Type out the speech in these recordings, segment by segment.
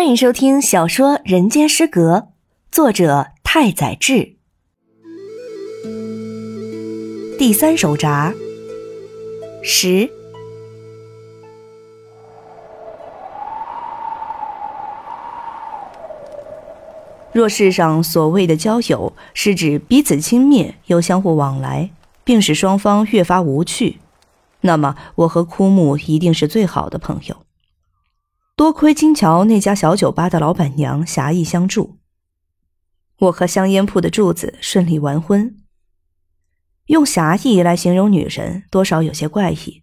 欢迎收听小说《人间失格》，作者太宰治。第三手闸十。若世上所谓的交友，是指彼此轻蔑又相互往来，并使双方越发无趣，那么我和枯木一定是最好的朋友。多亏金桥那家小酒吧的老板娘侠义相助，我和香烟铺的柱子顺利完婚。用侠义来形容女人，多少有些怪异，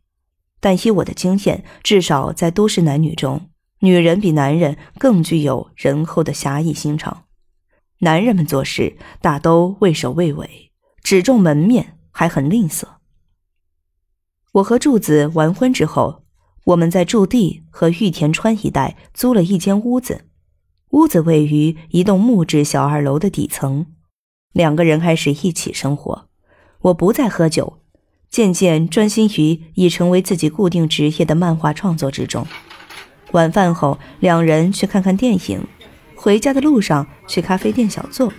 但依我的经验，至少在都市男女中，女人比男人更具有仁厚的侠义心肠。男人们做事大都畏首畏尾，只重门面，还很吝啬。我和柱子完婚之后。我们在驻地和玉田川一带租了一间屋子，屋子位于一栋木质小二楼的底层。两个人开始一起生活，我不再喝酒，渐渐专心于已成为自己固定职业的漫画创作之中。晚饭后，两人去看看电影，回家的路上去咖啡店小坐，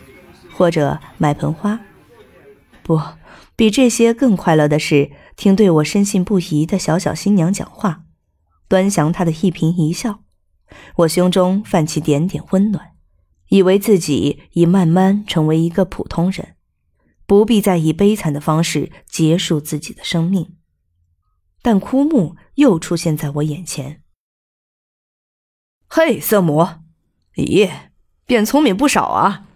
或者买盆花。不比这些更快乐的是听对我深信不疑的小小新娘讲话。端详他的一颦一笑，我胸中泛起点点温暖，以为自己已慢慢成为一个普通人，不必再以悲惨的方式结束自己的生命。但枯木又出现在我眼前。嘿，色魔，咦，变聪明不少啊！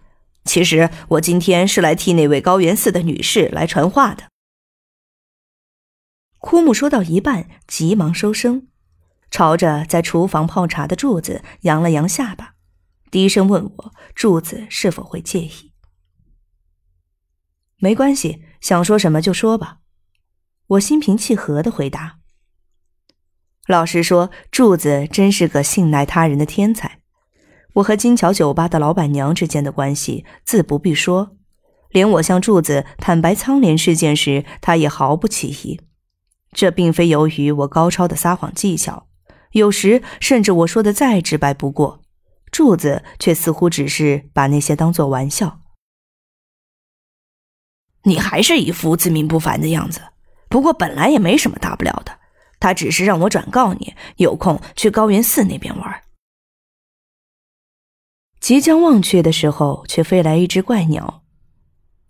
其实我今天是来替那位高原寺的女士来传话的。枯木说到一半，急忙收声。朝着在厨房泡茶的柱子扬了扬下巴，低声问我：“柱子是否会介意？”“没关系，想说什么就说吧。”我心平气和的回答。老实说，柱子真是个信赖他人的天才。我和金桥酒吧的老板娘之间的关系自不必说，连我向柱子坦白苍莲事件时，他也毫不起疑。这并非由于我高超的撒谎技巧。有时甚至我说的再直白不过，柱子却似乎只是把那些当做玩笑。你还是一副自命不凡的样子，不过本来也没什么大不了的。他只是让我转告你，有空去高原寺那边玩。即将忘却的时候，却飞来一只怪鸟，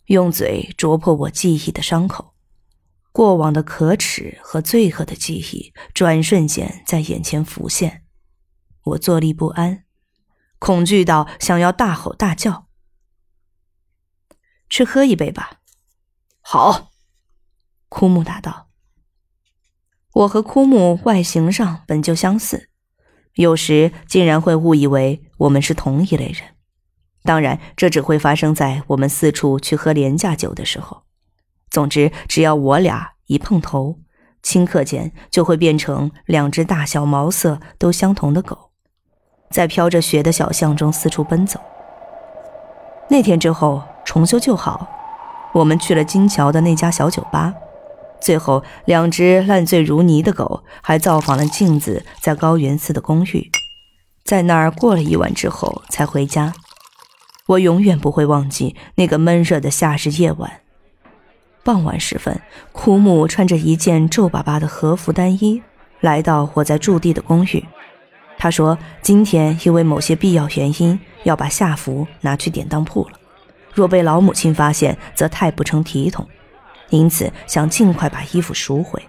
用嘴啄破我记忆的伤口。过往的可耻和罪恶的记忆，转瞬间在眼前浮现，我坐立不安，恐惧到想要大吼大叫。去喝一杯吧。好，枯木答道。我和枯木外形上本就相似，有时竟然会误以为我们是同一类人。当然，这只会发生在我们四处去喝廉价酒的时候。总之，只要我俩一碰头，顷刻间就会变成两只大小、毛色都相同的狗，在飘着雪的小巷中四处奔走。那天之后，重修旧好，我们去了金桥的那家小酒吧，最后两只烂醉如泥的狗还造访了镜子在高原寺的公寓，在那儿过了一晚之后才回家。我永远不会忘记那个闷热的夏日夜晚。傍晚时分，枯木穿着一件皱巴巴的和服单衣，来到我在驻地的公寓。他说：“今天因为某些必要原因，要把夏服拿去典当铺了。若被老母亲发现，则太不成体统，因此想尽快把衣服赎回。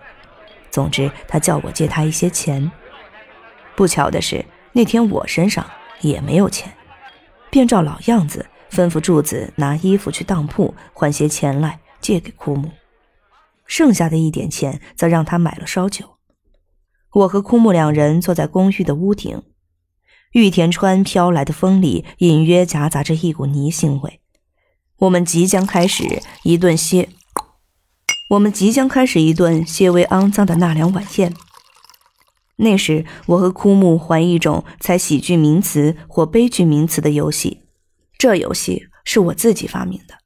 总之，他叫我借他一些钱。不巧的是，那天我身上也没有钱，便照老样子吩咐柱子拿衣服去当铺换些钱来。”借给枯木，剩下的一点钱则让他买了烧酒。我和枯木两人坐在公寓的屋顶，玉田川飘来的风里隐约夹杂着一股泥腥味。我们即将开始一顿些，我们即将开始一顿些微肮脏的纳凉晚宴。那时，我和枯木玩一种猜喜剧名词或悲剧名词的游戏，这游戏是我自己发明的。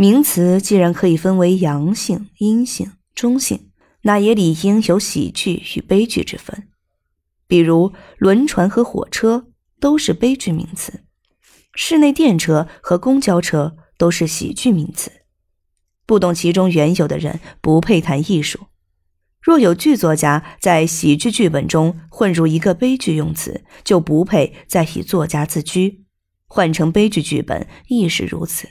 名词既然可以分为阳性、阴性、中性，那也理应有喜剧与悲剧之分。比如轮船和火车，都是悲剧名词，室内电车和公交车都是喜剧名词。不懂其中缘由的人不配谈艺术。若有剧作家在喜剧剧本中混入一个悲剧用词，就不配再以作家自居。换成悲剧剧本亦是如此。